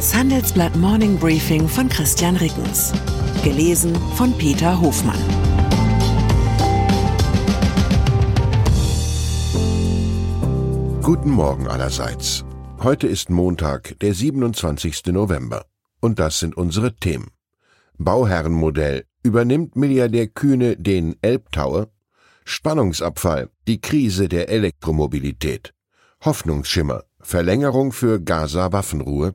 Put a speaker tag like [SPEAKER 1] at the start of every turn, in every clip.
[SPEAKER 1] Das Handelsblatt Morning Briefing von Christian Rickens. Gelesen von Peter Hofmann.
[SPEAKER 2] Guten Morgen allerseits. Heute ist Montag, der 27. November. Und das sind unsere Themen. Bauherrenmodell. Übernimmt Milliardär Kühne den Elbtower? Spannungsabfall. Die Krise der Elektromobilität. Hoffnungsschimmer. Verlängerung für Gaza-Waffenruhe.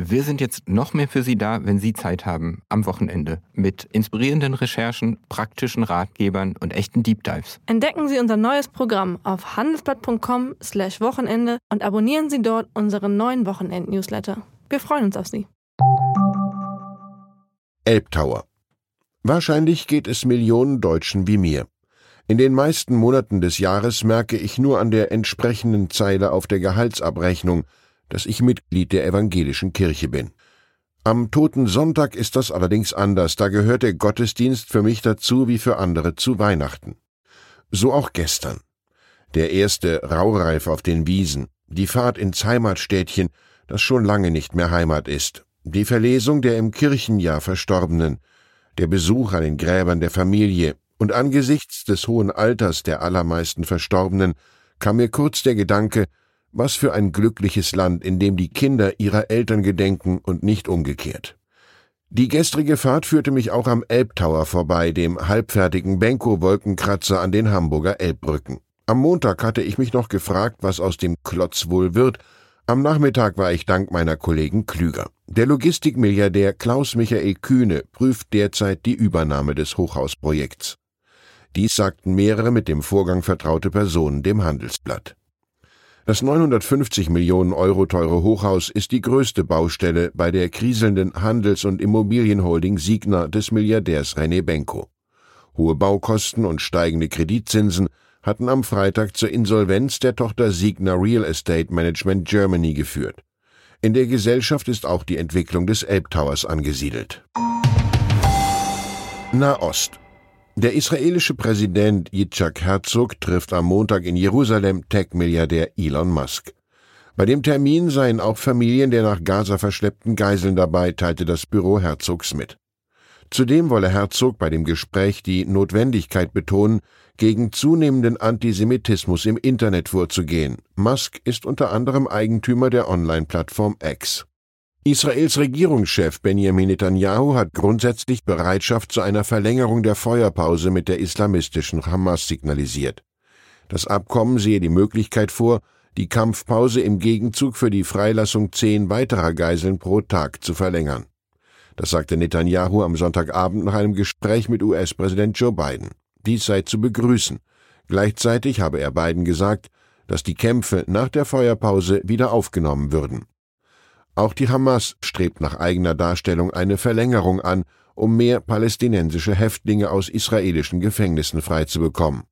[SPEAKER 3] Wir sind jetzt noch mehr für Sie da, wenn Sie Zeit haben, am Wochenende, mit inspirierenden Recherchen, praktischen Ratgebern und echten Deep Dives.
[SPEAKER 4] Entdecken Sie unser neues Programm auf handelsblatt.com/wochenende und abonnieren Sie dort unseren neuen Wochenend-Newsletter. Wir freuen uns auf Sie.
[SPEAKER 2] Elbtower. Wahrscheinlich geht es Millionen Deutschen wie mir. In den meisten Monaten des Jahres merke ich nur an der entsprechenden Zeile auf der Gehaltsabrechnung, dass ich Mitglied der evangelischen Kirche bin. Am Toten Sonntag ist das allerdings anders, da gehört der Gottesdienst für mich dazu wie für andere zu Weihnachten. So auch gestern. Der erste Raureif auf den Wiesen, die Fahrt ins Heimatstädtchen, das schon lange nicht mehr Heimat ist, die Verlesung der im Kirchenjahr Verstorbenen, der Besuch an den Gräbern der Familie, und angesichts des hohen Alters der allermeisten Verstorbenen kam mir kurz der Gedanke, was für ein glückliches Land, in dem die Kinder ihrer Eltern gedenken und nicht umgekehrt. Die gestrige Fahrt führte mich auch am Elbtower vorbei, dem halbfertigen Benko-Wolkenkratzer an den Hamburger Elbbrücken. Am Montag hatte ich mich noch gefragt, was aus dem Klotz wohl wird. Am Nachmittag war ich dank meiner Kollegen klüger. Der Logistikmilliardär Klaus Michael Kühne prüft derzeit die Übernahme des Hochhausprojekts. Dies sagten mehrere mit dem Vorgang vertraute Personen dem Handelsblatt. Das 950 Millionen Euro teure Hochhaus ist die größte Baustelle bei der kriselnden Handels- und Immobilienholding Signa des Milliardärs René Benko. Hohe Baukosten und steigende Kreditzinsen hatten am Freitag zur Insolvenz der Tochter Signa Real Estate Management Germany geführt. In der Gesellschaft ist auch die Entwicklung des Elbtowers angesiedelt. Nahost der israelische Präsident Yitzhak Herzog trifft am Montag in Jerusalem Tech-Milliardär Elon Musk. Bei dem Termin seien auch Familien der nach Gaza verschleppten Geiseln dabei, teilte das Büro Herzogs mit. Zudem wolle Herzog bei dem Gespräch die Notwendigkeit betonen, gegen zunehmenden Antisemitismus im Internet vorzugehen. Musk ist unter anderem Eigentümer der Online-Plattform X. Israels Regierungschef Benjamin Netanyahu hat grundsätzlich Bereitschaft zu einer Verlängerung der Feuerpause mit der islamistischen Hamas signalisiert. Das Abkommen sehe die Möglichkeit vor, die Kampfpause im Gegenzug für die Freilassung zehn weiterer Geiseln pro Tag zu verlängern. Das sagte Netanyahu am Sonntagabend nach einem Gespräch mit US-Präsident Joe Biden. Dies sei zu begrüßen. Gleichzeitig habe er Biden gesagt, dass die Kämpfe nach der Feuerpause wieder aufgenommen würden. Auch die Hamas strebt nach eigener Darstellung eine Verlängerung an, um mehr palästinensische Häftlinge aus israelischen Gefängnissen freizubekommen.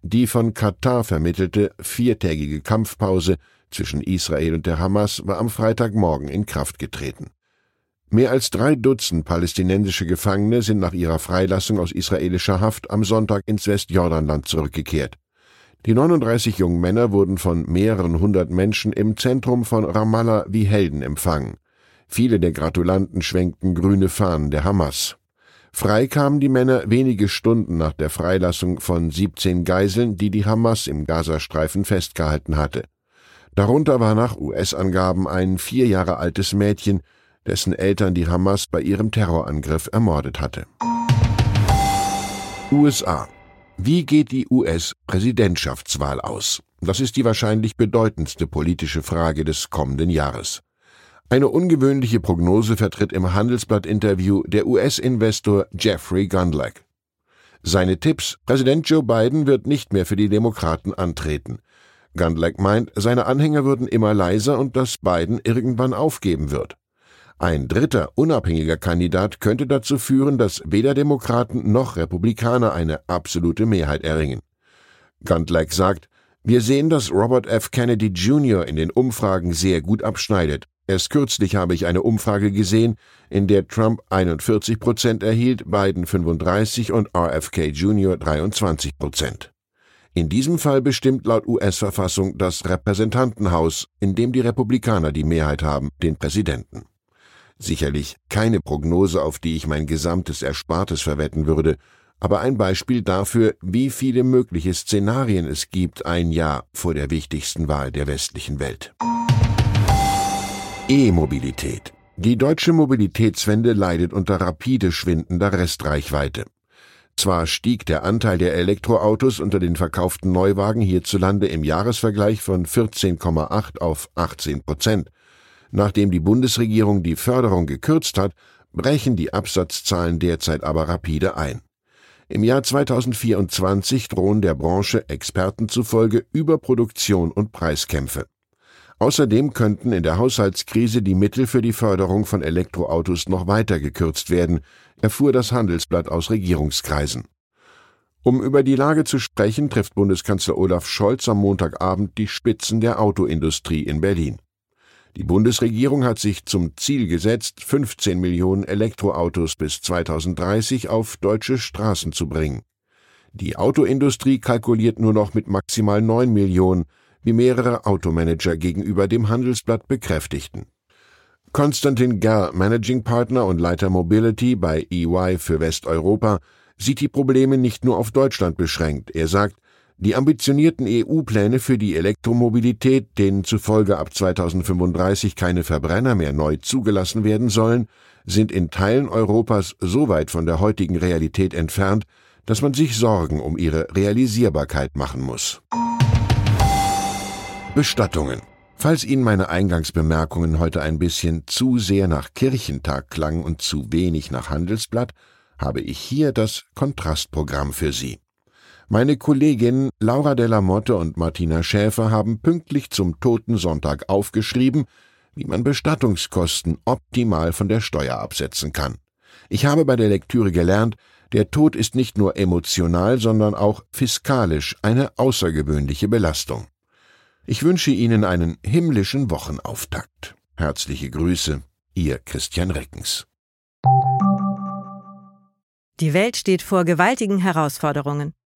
[SPEAKER 2] Die von Katar vermittelte viertägige Kampfpause zwischen Israel und der Hamas war am Freitagmorgen in Kraft getreten. Mehr als drei Dutzend palästinensische Gefangene sind nach ihrer Freilassung aus israelischer Haft am Sonntag ins Westjordanland zurückgekehrt. Die 39 jungen Männer wurden von mehreren hundert Menschen im Zentrum von Ramallah wie Helden empfangen. Viele der Gratulanten schwenkten grüne Fahnen der Hamas. Frei kamen die Männer wenige Stunden nach der Freilassung von 17 Geiseln, die die Hamas im Gazastreifen festgehalten hatte. Darunter war nach US-Angaben ein vier Jahre altes Mädchen, dessen Eltern die Hamas bei ihrem Terrorangriff ermordet hatte. USA wie geht die US-Präsidentschaftswahl aus? Das ist die wahrscheinlich bedeutendste politische Frage des kommenden Jahres. Eine ungewöhnliche Prognose vertritt im Handelsblatt-Interview der US-Investor Jeffrey Gundlach. Seine Tipps, Präsident Joe Biden wird nicht mehr für die Demokraten antreten. Gundlach meint, seine Anhänger würden immer leiser und dass Biden irgendwann aufgeben wird. Ein dritter unabhängiger Kandidat könnte dazu führen, dass weder Demokraten noch Republikaner eine absolute Mehrheit erringen. Gundlach sagt, wir sehen, dass Robert F. Kennedy Jr. in den Umfragen sehr gut abschneidet. Erst kürzlich habe ich eine Umfrage gesehen, in der Trump 41 Prozent erhielt, Biden 35 und RFK Jr. 23 Prozent. In diesem Fall bestimmt laut US-Verfassung das Repräsentantenhaus, in dem die Republikaner die Mehrheit haben, den Präsidenten. Sicherlich keine Prognose, auf die ich mein gesamtes Erspartes verwetten würde, aber ein Beispiel dafür, wie viele mögliche Szenarien es gibt ein Jahr vor der wichtigsten Wahl der westlichen Welt. E-Mobilität. Die deutsche Mobilitätswende leidet unter rapide schwindender Restreichweite. Zwar stieg der Anteil der Elektroautos unter den verkauften Neuwagen hierzulande im Jahresvergleich von 14,8 auf 18 Prozent. Nachdem die Bundesregierung die Förderung gekürzt hat, brechen die Absatzzahlen derzeit aber rapide ein. Im Jahr 2024 drohen der Branche Experten zufolge Überproduktion und Preiskämpfe. Außerdem könnten in der Haushaltskrise die Mittel für die Förderung von Elektroautos noch weiter gekürzt werden, erfuhr das Handelsblatt aus Regierungskreisen. Um über die Lage zu sprechen, trifft Bundeskanzler Olaf Scholz am Montagabend die Spitzen der Autoindustrie in Berlin. Die Bundesregierung hat sich zum Ziel gesetzt, 15 Millionen Elektroautos bis 2030 auf deutsche Straßen zu bringen. Die Autoindustrie kalkuliert nur noch mit maximal 9 Millionen, wie mehrere Automanager gegenüber dem Handelsblatt bekräftigten. Konstantin Gerr, Managing Partner und Leiter Mobility bei EY für Westeuropa, sieht die Probleme nicht nur auf Deutschland beschränkt. Er sagt, die ambitionierten EU-Pläne für die Elektromobilität, denen zufolge ab 2035 keine Verbrenner mehr neu zugelassen werden sollen, sind in Teilen Europas so weit von der heutigen Realität entfernt, dass man sich Sorgen um ihre Realisierbarkeit machen muss. Bestattungen. Falls Ihnen meine Eingangsbemerkungen heute ein bisschen zu sehr nach Kirchentag klangen und zu wenig nach Handelsblatt, habe ich hier das Kontrastprogramm für Sie. Meine Kolleginnen Laura Della Motte und Martina Schäfer haben pünktlich zum Toten Sonntag aufgeschrieben, wie man Bestattungskosten optimal von der Steuer absetzen kann. Ich habe bei der Lektüre gelernt, der Tod ist nicht nur emotional, sondern auch fiskalisch eine außergewöhnliche Belastung. Ich wünsche Ihnen einen himmlischen Wochenauftakt. Herzliche Grüße, Ihr Christian Reckens.
[SPEAKER 5] Die Welt steht vor gewaltigen Herausforderungen.